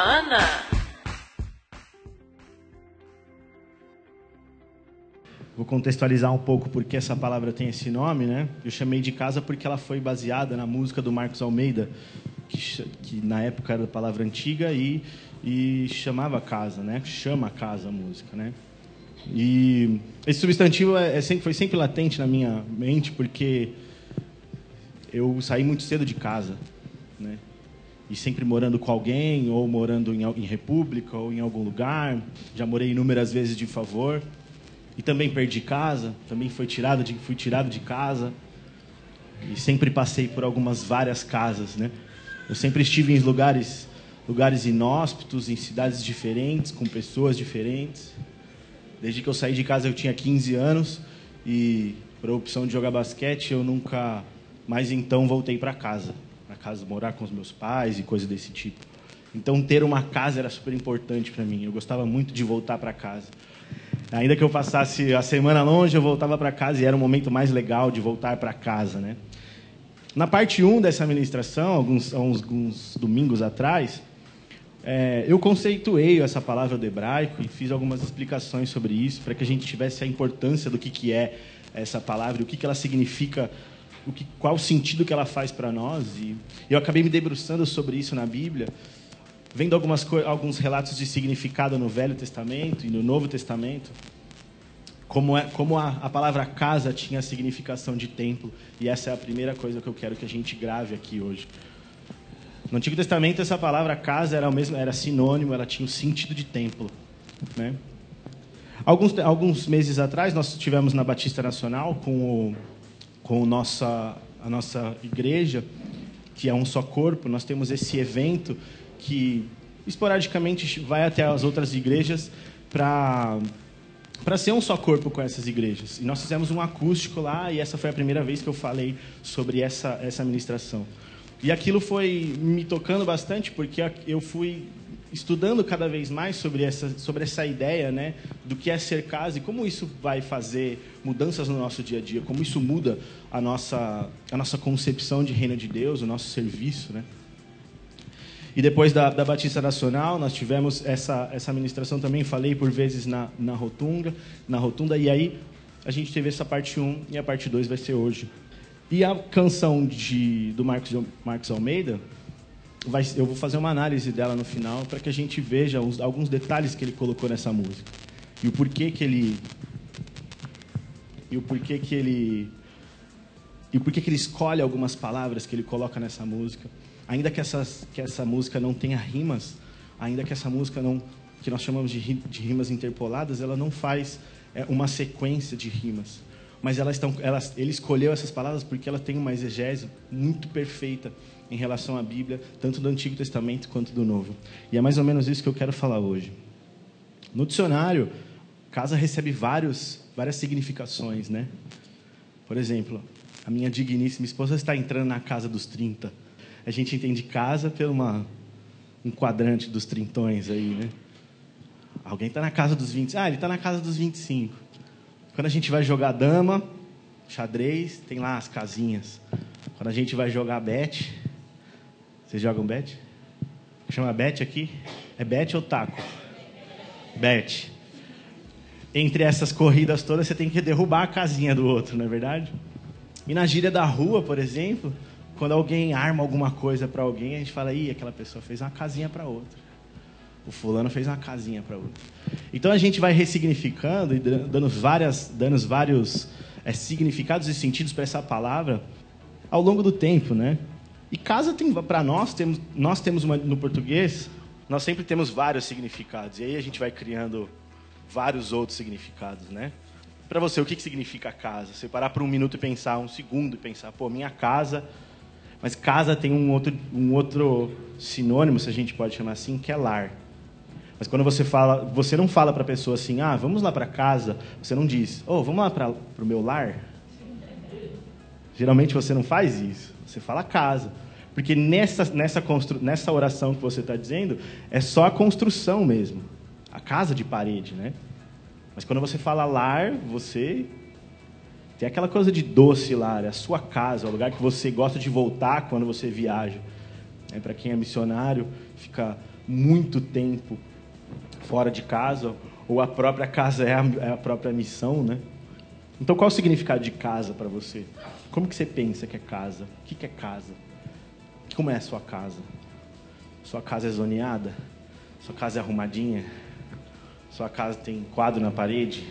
Urbana. Vou contextualizar um pouco porque essa palavra tem esse nome, né? Eu chamei de casa porque ela foi baseada na música do Marcos Almeida, que, que na época era palavra antiga e, e chamava casa, né? Chama casa a música, né? E esse substantivo é, é sempre, foi sempre latente na minha mente porque eu saí muito cedo de casa, né? E sempre morando com alguém, ou morando em, em república, ou em algum lugar. Já morei inúmeras vezes de favor. E também perdi casa, também fui tirado de, fui tirado de casa. E sempre passei por algumas várias casas, né? Eu sempre estive em lugares, lugares inóspitos, em cidades diferentes, com pessoas diferentes. Desde que eu saí de casa eu tinha 15 anos e por opção de jogar basquete eu nunca mais então voltei para casa, para casa morar com os meus pais e coisas desse tipo. Então ter uma casa era super importante para mim. Eu gostava muito de voltar para casa. Ainda que eu passasse a semana longe, eu voltava para casa e era o momento mais legal de voltar para casa, né? Na parte 1 dessa ministração, alguns, alguns domingos atrás, é, eu conceituei essa palavra do hebraico e fiz algumas explicações sobre isso para que a gente tivesse a importância do que, que é essa palavra, o que, que ela significa o que, qual o sentido que ela faz para nós. E eu acabei me debruçando sobre isso na Bíblia, vendo algumas alguns relatos de significado no Velho Testamento e no Novo Testamento, como, é, como a, a palavra casa tinha a significação de templo, e essa é a primeira coisa que eu quero que a gente grave aqui hoje. No Antigo Testamento, essa palavra casa era, o mesmo, era sinônimo, ela tinha o sentido de templo. Né? Alguns, alguns meses atrás, nós tivemos na Batista Nacional com o com nossa, a nossa igreja, que é um só corpo, nós temos esse evento que esporadicamente vai até as outras igrejas para para ser um só corpo com essas igrejas. E nós fizemos um acústico lá e essa foi a primeira vez que eu falei sobre essa essa ministração. E aquilo foi me tocando bastante porque eu fui estudando cada vez mais sobre essa, sobre essa ideia né, do que é ser casa e como isso vai fazer mudanças no nosso dia a dia, como isso muda a nossa, a nossa concepção de reino de Deus, o nosso serviço. Né? E depois da, da Batista Nacional, nós tivemos essa, essa ministração também, falei por vezes na, na, rotunda, na rotunda, e aí a gente teve essa parte 1 e a parte 2 vai ser hoje. E a canção de, do Marcos, Marcos Almeida, vai, eu vou fazer uma análise dela no final para que a gente veja os, alguns detalhes que ele colocou nessa música. E o porquê que ele e o porquê que ele e o porquê que ele escolhe algumas palavras que ele coloca nessa música, ainda que essa que essa música não tenha rimas, ainda que essa música não que nós chamamos de, de rimas interpoladas, ela não faz é, uma sequência de rimas. Mas elas estão, elas, ele escolheu essas palavras porque ela tem uma exegese muito perfeita em relação à Bíblia, tanto do Antigo Testamento quanto do Novo. E é mais ou menos isso que eu quero falar hoje. No dicionário, casa recebe vários, várias significações, né? Por exemplo, a minha digníssima esposa está entrando na casa dos 30. A gente entende casa pelo uma, um quadrante dos trintões aí, né? Alguém está na casa dos 20. Ah, ele está na casa dos 25. Quando a gente vai jogar dama, xadrez, tem lá as casinhas. Quando a gente vai jogar bet, vocês jogam bet? Chama bet aqui? É bet ou taco? Bet. Entre essas corridas todas, você tem que derrubar a casinha do outro, não é verdade? E na gíria da rua, por exemplo, quando alguém arma alguma coisa para alguém, a gente fala, ih, aquela pessoa fez uma casinha para outra. O fulano fez uma casinha para outro. Então a gente vai ressignificando e dando, várias, dando vários é, significados e sentidos para essa palavra ao longo do tempo, né? E casa tem para nós temos nós temos uma, no português nós sempre temos vários significados e aí a gente vai criando vários outros significados, né? Para você o que, que significa casa? Você parar por um minuto e pensar um segundo e pensar, pô, minha casa mas casa tem um outro, um outro sinônimo, se a gente pode chamar assim, que é lar. Mas quando você fala, você não fala para a pessoa assim, ah, vamos lá para casa, você não diz, oh, vamos lá para o meu lar. Geralmente você não faz isso, você fala casa. Porque nessa, nessa, nessa oração que você está dizendo, é só a construção mesmo. A casa de parede, né? Mas quando você fala lar, você tem aquela coisa de doce lar, é a sua casa, é o lugar que você gosta de voltar quando você viaja. É, Para quem é missionário, fica muito tempo fora de casa, ou a própria casa é a, é a própria missão, né? Então, qual o significado de casa para você? Como que você pensa que é casa? O que, que é casa? Como é a sua casa? Sua casa é zoneada? Sua casa é arrumadinha? Sua casa tem quadro na parede?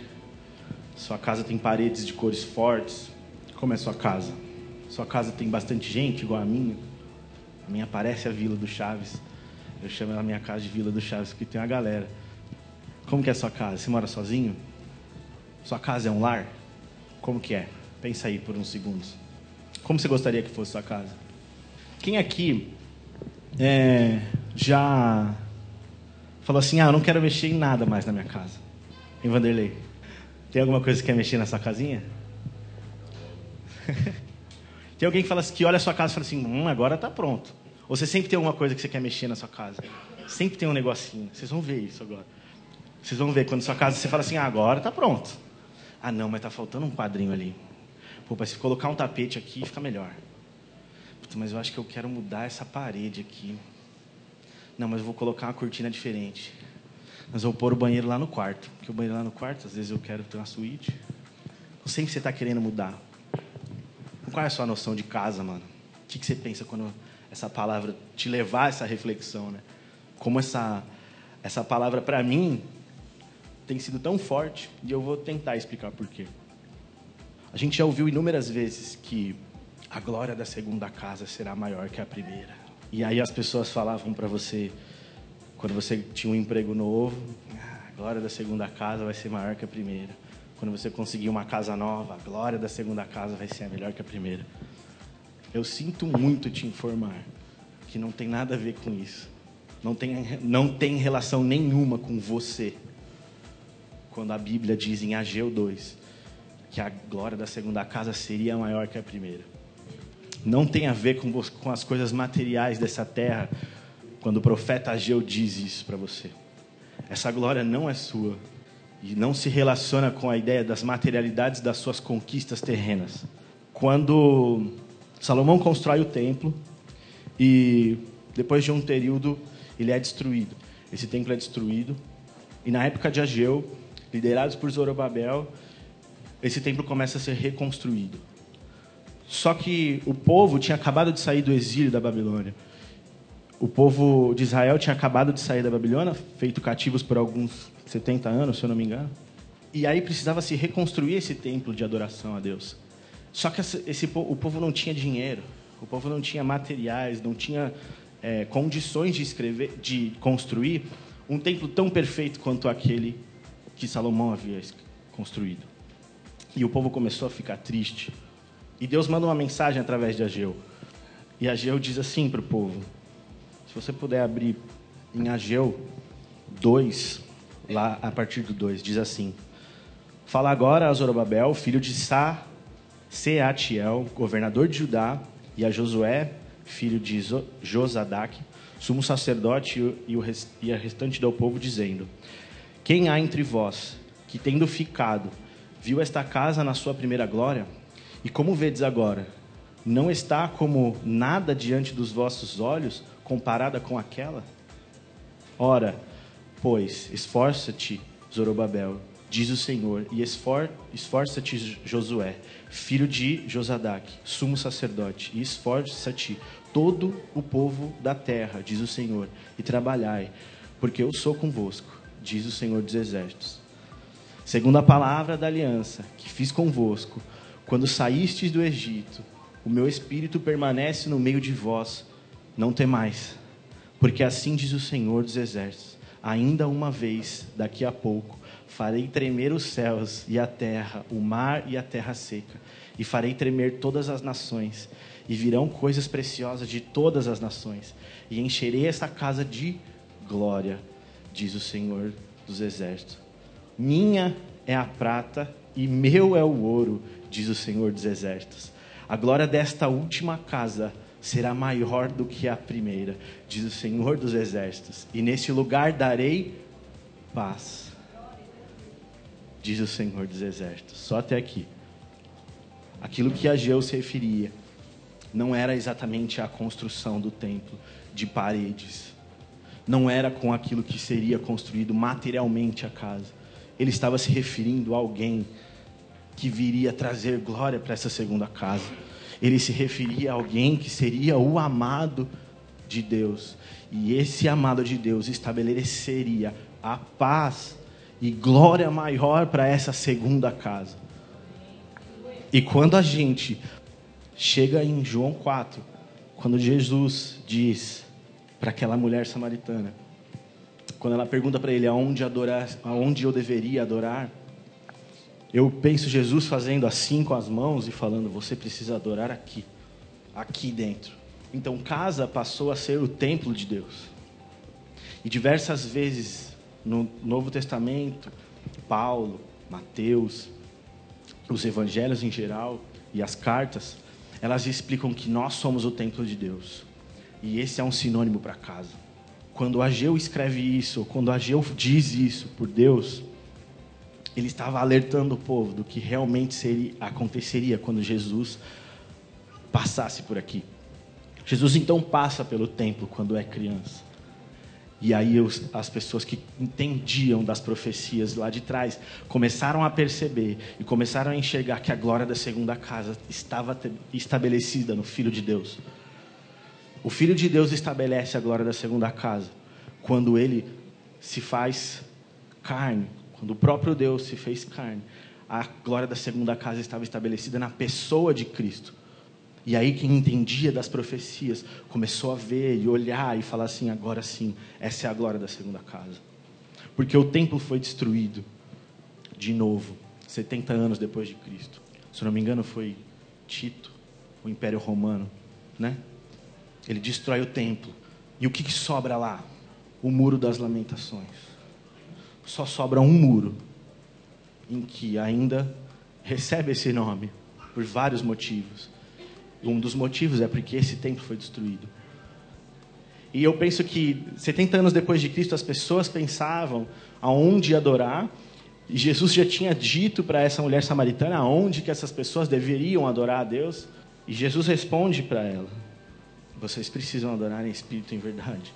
Sua casa tem paredes de cores fortes? Como é sua casa? Sua casa tem bastante gente, igual a minha? A minha parece a Vila do Chaves. Eu chamo a minha casa de Vila do Chaves, porque tem uma galera. Como que é sua casa? Você mora sozinho? Sua casa é um lar? Como que é? Pensa aí por uns segundos. Como você gostaria que fosse sua casa? Quem aqui é, já falou assim: Ah, eu não quero mexer em nada mais na minha casa? Em Vanderlei? Tem alguma coisa que quer mexer na sua casinha? tem alguém que fala assim, que olha a sua casa e fala assim: Hum, agora está pronto. Ou você sempre tem alguma coisa que você quer mexer na sua casa? Sempre tem um negocinho. Vocês vão ver isso agora. Vocês vão ver quando sua casa você fala assim: ah, agora está pronto. Ah, não, mas está faltando um quadrinho ali. Pô, mas se colocar um tapete aqui, fica melhor. Puta, mas eu acho que eu quero mudar essa parede aqui. Não, mas eu vou colocar uma cortina diferente. Mas eu vou pôr o banheiro lá no quarto. Porque o banheiro lá no quarto, às vezes eu quero ter uma suíte. Então, sempre você está querendo mudar. Qual é a sua noção de casa, mano? O que, que você pensa quando essa palavra te levar a essa reflexão, né? Como essa, essa palavra, para mim, tem sido tão forte e eu vou tentar explicar por quê. A gente já ouviu inúmeras vezes que a glória da segunda casa será maior que a primeira. E aí as pessoas falavam para você, quando você tinha um emprego novo, ah, a glória da segunda casa vai ser maior que a primeira. Quando você conseguir uma casa nova, a glória da segunda casa vai ser melhor que a primeira. Eu sinto muito te informar que não tem nada a ver com isso. Não tem, não tem relação nenhuma com você quando a Bíblia diz em Ageu 2 que a glória da segunda casa seria maior que a primeira. Não tem a ver com, com as coisas materiais dessa terra, quando o profeta Ageu diz isso para você. Essa glória não é sua e não se relaciona com a ideia das materialidades das suas conquistas terrenas. Quando Salomão constrói o templo e depois de um período ele é destruído. Esse templo é destruído e na época de Ageu liderados por Zorobabel, esse templo começa a ser reconstruído. Só que o povo tinha acabado de sair do exílio da Babilônia. O povo de Israel tinha acabado de sair da Babilônia, feito cativos por alguns 70 anos, se eu não me engano. E aí precisava se reconstruir esse templo de adoração a Deus. Só que esse, o povo não tinha dinheiro, o povo não tinha materiais, não tinha é, condições de escrever, de construir um templo tão perfeito quanto aquele que Salomão havia construído. E o povo começou a ficar triste. E Deus manda uma mensagem através de Ageu. E Ageu diz assim para o povo: se você puder abrir em Ageu 2, lá a partir do 2, diz assim: Fala agora a Zorobabel, filho de Sa, Seatiel, governador de Judá, e a Josué, filho de Josadac, sumo sacerdote e, o, restante do povo, dizendo: quem há entre vós que, tendo ficado, viu esta casa na sua primeira glória? E como vedes agora, não está como nada diante dos vossos olhos comparada com aquela? Ora, pois, esforça-te, Zorobabel, diz o Senhor, e esfor, esforça-te, Josué, filho de Josadac, sumo sacerdote, e esforça-te todo o povo da terra, diz o Senhor, e trabalhai, porque eu sou convosco diz o Senhor dos Exércitos. Segundo a palavra da aliança que fiz convosco, quando saístes do Egito, o meu espírito permanece no meio de vós, não temais, porque assim diz o Senhor dos Exércitos: ainda uma vez, daqui a pouco, farei tremer os céus e a terra, o mar e a terra seca, e farei tremer todas as nações, e virão coisas preciosas de todas as nações, e encherei esta casa de glória diz o Senhor dos Exércitos. Minha é a prata e meu é o ouro, diz o Senhor dos Exércitos. A glória desta última casa será maior do que a primeira, diz o Senhor dos Exércitos. E nesse lugar darei paz, diz o Senhor dos Exércitos. Só até aqui. Aquilo que Ageu se referia não era exatamente a construção do templo de paredes não era com aquilo que seria construído materialmente a casa. Ele estava se referindo a alguém que viria trazer glória para essa segunda casa. Ele se referia a alguém que seria o amado de Deus. E esse amado de Deus estabeleceria a paz e glória maior para essa segunda casa. E quando a gente chega em João 4, quando Jesus diz para aquela mulher samaritana, quando ela pergunta para ele aonde adorar, aonde eu deveria adorar, eu penso Jesus fazendo assim com as mãos e falando: você precisa adorar aqui, aqui dentro. Então, casa passou a ser o templo de Deus. E diversas vezes no Novo Testamento, Paulo, Mateus, os evangelhos em geral e as cartas, elas explicam que nós somos o templo de Deus. E esse é um sinônimo para casa. Quando Ageu escreve isso, quando Ageu diz isso por Deus, ele estava alertando o povo do que realmente seria, aconteceria quando Jesus passasse por aqui. Jesus então passa pelo templo quando é criança. E aí os, as pessoas que entendiam das profecias lá de trás começaram a perceber e começaram a enxergar que a glória da segunda casa estava estabelecida no Filho de Deus. O Filho de Deus estabelece a glória da segunda casa quando ele se faz carne, quando o próprio Deus se fez carne. A glória da segunda casa estava estabelecida na pessoa de Cristo. E aí quem entendia das profecias começou a ver e olhar e falar assim: agora sim, essa é a glória da segunda casa. Porque o templo foi destruído de novo, 70 anos depois de Cristo. Se não me engano, foi Tito, o Império Romano, né? Ele destrói o templo. E o que, que sobra lá? O muro das lamentações. Só sobra um muro em que ainda recebe esse nome por vários motivos um dos motivos é porque esse templo foi destruído. E eu penso que 70 anos depois de Cristo, as pessoas pensavam aonde adorar. E Jesus já tinha dito para essa mulher samaritana aonde que essas pessoas deveriam adorar a Deus. E Jesus responde para ela: Vocês precisam adorar em espírito e em verdade.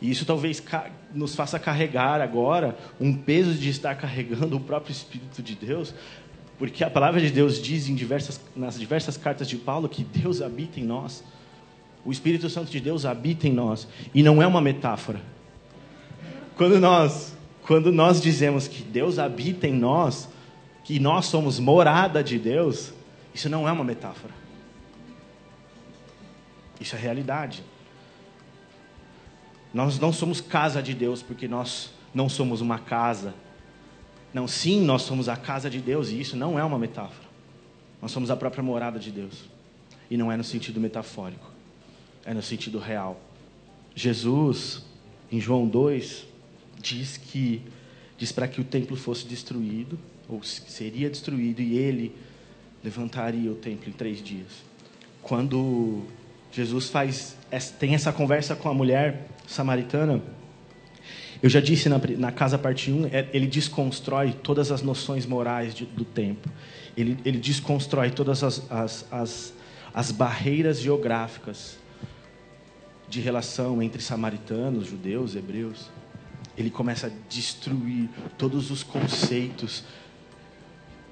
E isso talvez nos faça carregar agora um peso de estar carregando o próprio Espírito de Deus, porque a palavra de Deus diz em diversas, nas diversas cartas de Paulo que Deus habita em nós. O Espírito Santo de Deus habita em nós. E não é uma metáfora. Quando nós, quando nós dizemos que Deus habita em nós, que nós somos morada de Deus, isso não é uma metáfora. Isso é realidade. Nós não somos casa de Deus porque nós não somos uma casa não, sim, nós somos a casa de Deus e isso não é uma metáfora. Nós somos a própria morada de Deus. E não é no sentido metafórico, é no sentido real. Jesus, em João 2, diz que diz para que o templo fosse destruído, ou seria destruído, e ele levantaria o templo em três dias. Quando Jesus faz, tem essa conversa com a mulher samaritana, eu já disse na, na Casa Parte 1, é, ele desconstrói todas as noções morais de, do tempo. Ele, ele desconstrói todas as, as, as, as barreiras geográficas de relação entre samaritanos, judeus, hebreus. Ele começa a destruir todos os conceitos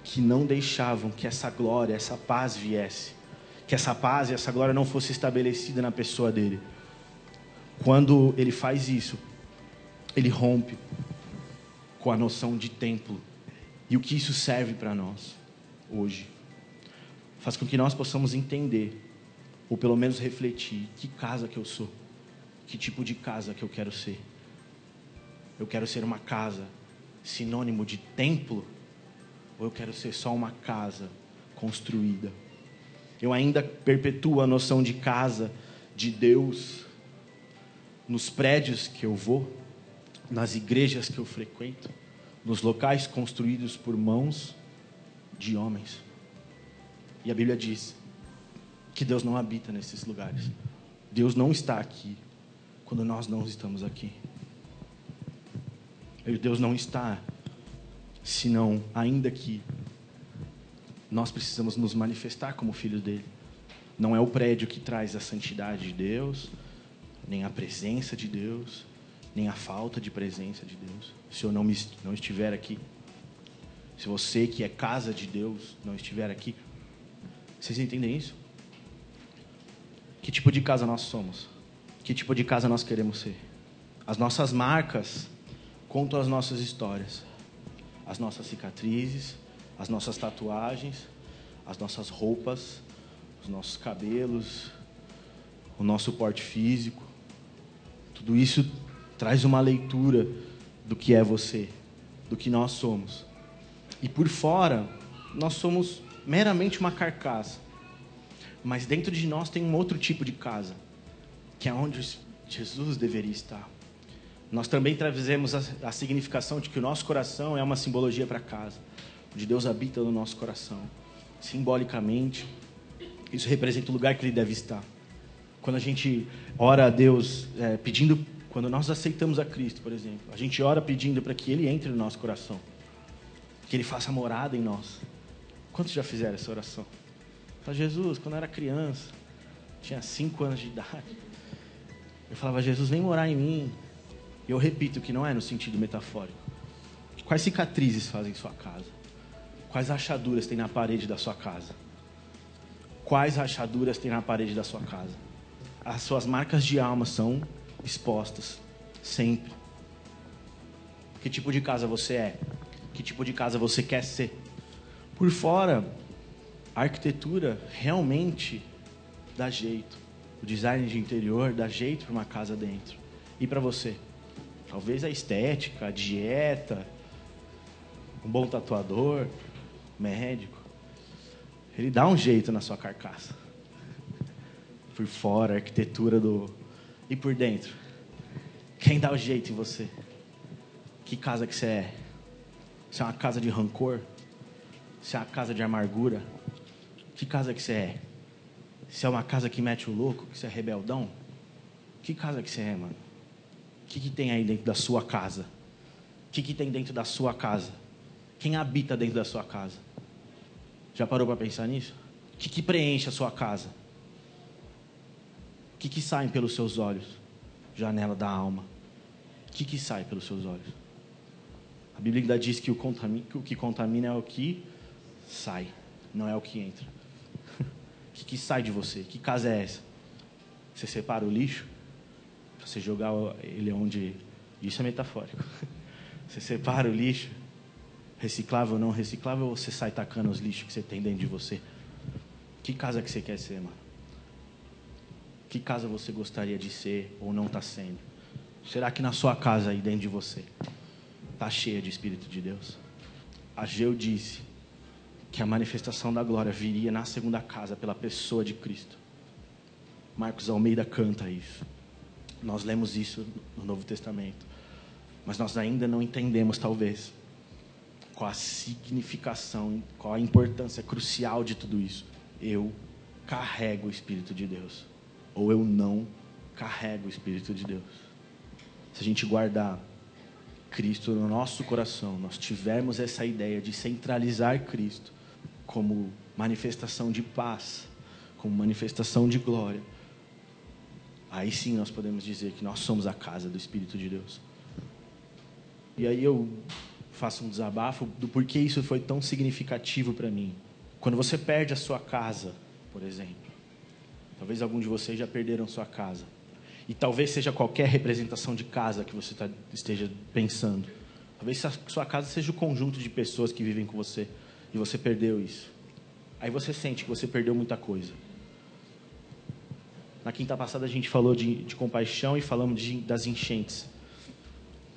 que não deixavam que essa glória, essa paz viesse. Que essa paz e essa glória não fosse estabelecida na pessoa dele. Quando ele faz isso, ele rompe com a noção de templo e o que isso serve para nós hoje. Faz com que nós possamos entender, ou pelo menos refletir, que casa que eu sou, que tipo de casa que eu quero ser. Eu quero ser uma casa sinônimo de templo, ou eu quero ser só uma casa construída? Eu ainda perpetuo a noção de casa de Deus nos prédios que eu vou nas igrejas que eu frequento, nos locais construídos por mãos de homens. E a Bíblia diz que Deus não habita nesses lugares. Deus não está aqui quando nós não estamos aqui. Deus não está, senão, ainda que nós precisamos nos manifestar como filhos dele. Não é o prédio que traz a santidade de Deus, nem a presença de Deus, nem a falta de presença de Deus. Se eu não, me, não estiver aqui, se você que é casa de Deus não estiver aqui, vocês entendem isso? Que tipo de casa nós somos? Que tipo de casa nós queremos ser? As nossas marcas contam as nossas histórias, as nossas cicatrizes, as nossas tatuagens, as nossas roupas, os nossos cabelos, o nosso porte físico. Tudo isso traz uma leitura do que é você, do que nós somos. E por fora, nós somos meramente uma carcaça. Mas dentro de nós tem um outro tipo de casa, que é onde Jesus deveria estar. Nós também trazemos a, a significação de que o nosso coração é uma simbologia para casa, onde Deus habita no nosso coração. Simbolicamente, isso representa o lugar que Ele deve estar. Quando a gente ora a Deus é, pedindo, quando nós aceitamos a Cristo, por exemplo, a gente ora pedindo para que Ele entre no nosso coração, que Ele faça morada em nós. Quantos já fizeram essa oração? Fala, Jesus, quando eu era criança, tinha cinco anos de idade, eu falava, Jesus, vem morar em mim. E eu repito que não é no sentido metafórico. Quais cicatrizes fazem sua casa? Quais rachaduras tem na parede da sua casa? Quais rachaduras tem na parede da sua casa? As suas marcas de alma são expostas sempre. Que tipo de casa você é? Que tipo de casa você quer ser? Por fora, a arquitetura realmente dá jeito. O design de interior dá jeito para uma casa dentro. E para você? Talvez a estética, a dieta, um bom tatuador, médico. Ele dá um jeito na sua carcaça. Por fora, a arquitetura do. E por dentro? Quem dá o jeito em você? Que casa que você é? Você é uma casa de rancor? Você é uma casa de amargura? Que casa que você é? Você é uma casa que mete o louco? Que você é rebeldão? Que casa que você é, mano? O que, que tem aí dentro da sua casa? O que, que tem dentro da sua casa? Quem habita dentro da sua casa? Já parou para pensar nisso? O que, que preenche a sua casa? O que, que sai pelos seus olhos? Janela da alma. O que, que sai pelos seus olhos? A Bíblia ainda diz que o, que o que contamina é o que sai, não é o que entra. O que, que sai de você? Que casa é essa? Você separa o lixo? Você jogar ele onde. Isso é metafórico. Você separa o lixo, reciclável ou não reciclável, ou você sai tacando os lixos que você tem dentro de você? Que casa que você quer ser, mano? Que casa você gostaria de ser ou não está sendo? Será que na sua casa aí dentro de você está cheia de Espírito de Deus? Ageu disse que a manifestação da glória viria na segunda casa pela pessoa de Cristo. Marcos Almeida canta isso. Nós lemos isso no Novo Testamento. Mas nós ainda não entendemos, talvez, qual a significação, qual a importância crucial de tudo isso. Eu carrego o Espírito de Deus. Ou eu não carrego o Espírito de Deus. Se a gente guardar Cristo no nosso coração, nós tivermos essa ideia de centralizar Cristo como manifestação de paz, como manifestação de glória, aí sim nós podemos dizer que nós somos a casa do Espírito de Deus. E aí eu faço um desabafo do porquê isso foi tão significativo para mim. Quando você perde a sua casa, por exemplo, talvez algum de vocês já perderam sua casa. E talvez seja qualquer representação de casa que você tá, esteja pensando. Talvez sua casa seja o conjunto de pessoas que vivem com você e você perdeu isso. Aí você sente que você perdeu muita coisa. Na quinta passada a gente falou de, de compaixão e falamos de, das enchentes.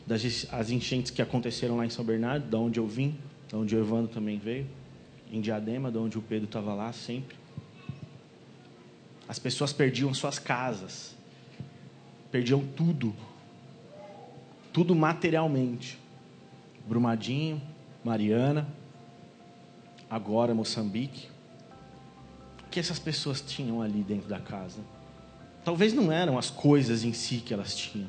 Das as enchentes que aconteceram lá em São Bernardo, da onde eu vim, da onde o Evandro também veio, em Diadema, da onde o Pedro estava lá sempre. As pessoas perdiam suas casas, perdiam tudo, tudo materialmente. Brumadinho, Mariana, agora Moçambique. O que essas pessoas tinham ali dentro da casa? Talvez não eram as coisas em si que elas tinham,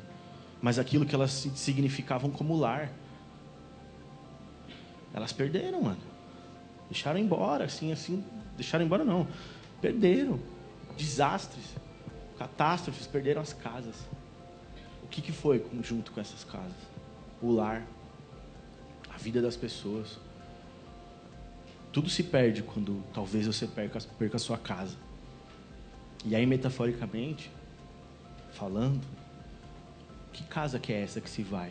mas aquilo que elas significavam como lar. Elas perderam, mano. Deixaram embora, assim, assim. Deixaram embora, não. Perderam. Desastres, catástrofes, perderam as casas. O que, que foi junto com essas casas? O lar, a vida das pessoas. Tudo se perde quando talvez você perca, perca a sua casa. E aí, metaforicamente, falando, que casa que é essa que se vai?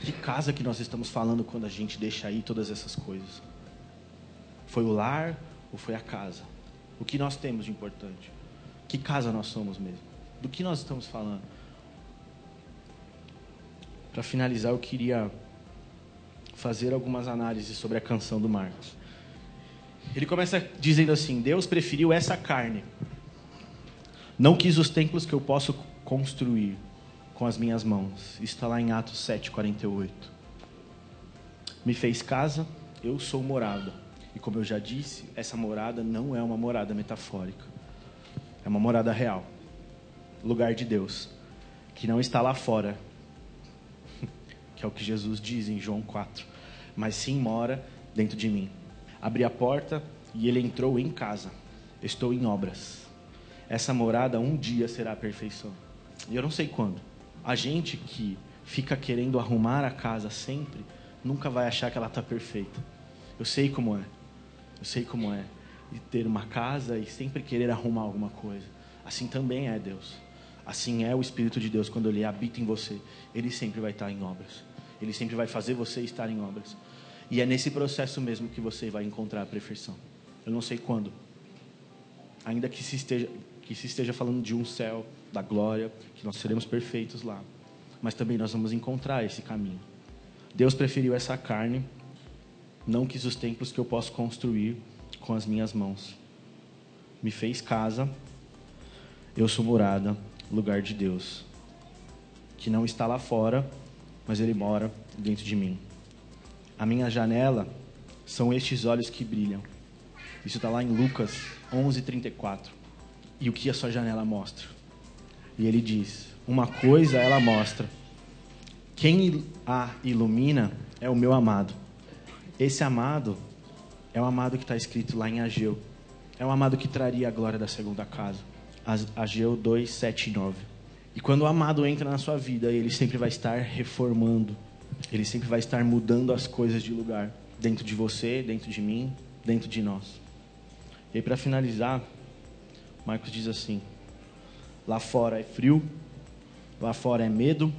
Que casa que nós estamos falando quando a gente deixa aí todas essas coisas? Foi o lar ou foi a casa? O que nós temos de importante? Que casa nós somos mesmo? Do que nós estamos falando? Para finalizar, eu queria fazer algumas análises sobre a canção do Marcos. Ele começa dizendo assim: Deus preferiu essa carne. Não quis os templos que eu posso construir com as minhas mãos. Está lá em Atos 7:48. Me fez casa, eu sou morada. E como eu já disse, essa morada não é uma morada metafórica. É uma morada real. Lugar de Deus, que não está lá fora, que é o que Jesus diz em João 4, mas sim mora dentro de mim. Abri a porta e ele entrou em casa. Estou em obras. Essa morada um dia será a perfeição. E eu não sei quando. A gente que fica querendo arrumar a casa sempre, nunca vai achar que ela está perfeita. Eu sei como é. Eu sei como é. E ter uma casa e sempre querer arrumar alguma coisa. Assim também é Deus. Assim é o Espírito de Deus quando ele habita em você. Ele sempre vai estar em obras. Ele sempre vai fazer você estar em obras. E é nesse processo mesmo que você vai encontrar a perfeição. Eu não sei quando. Ainda que se esteja, que se esteja falando de um céu, da glória, que nós seremos perfeitos lá. Mas também nós vamos encontrar esse caminho. Deus preferiu essa carne, não quis os templos que eu posso construir com as minhas mãos. Me fez casa, eu sou morada, lugar de Deus, que não está lá fora, mas Ele mora dentro de mim. A minha janela são estes olhos que brilham. Isso está lá em Lucas 11:34. E o que a sua janela mostra? E ele diz: Uma coisa ela mostra. Quem a ilumina é o meu amado. Esse amado é o amado que está escrito lá em Ageu. É o amado que traria a glória da segunda casa. Ageu 2, 7 e 9. E quando o amado entra na sua vida, ele sempre vai estar reformando, ele sempre vai estar mudando as coisas de lugar, dentro de você, dentro de mim, dentro de nós. E para finalizar, Marcos diz assim: Lá fora é frio, lá fora é medo,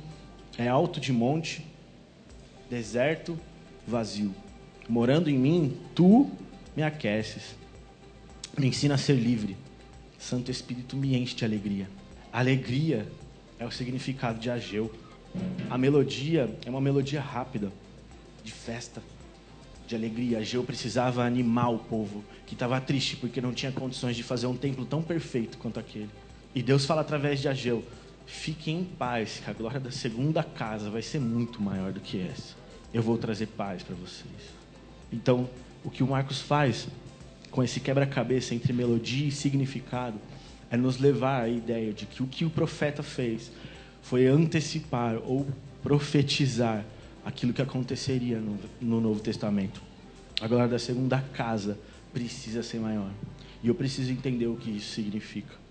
é alto de monte, deserto, vazio. Morando em mim, tu me aqueces, me ensina a ser livre. Santo Espírito me enche de alegria. Alegria é o significado de Ageu. A melodia é uma melodia rápida, de festa, de alegria. Ageu precisava animar o povo que estava triste porque não tinha condições de fazer um templo tão perfeito quanto aquele. E Deus fala através de Ageu: fiquem em paz, que a glória da segunda casa vai ser muito maior do que essa. Eu vou trazer paz para vocês. Então, o que o Marcos faz com esse quebra-cabeça entre melodia e significado é nos levar à ideia de que o que o profeta fez foi antecipar ou profetizar aquilo que aconteceria no, no Novo Testamento. A glória da segunda casa precisa ser maior. E eu preciso entender o que isso significa.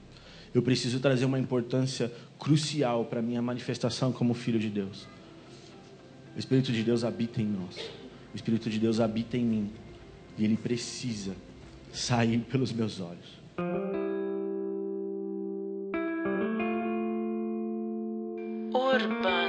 Eu preciso trazer uma importância crucial para a minha manifestação como filho de Deus. O Espírito de Deus habita em nós. O Espírito de Deus habita em mim. E ele precisa sair pelos meus olhos. Urbana.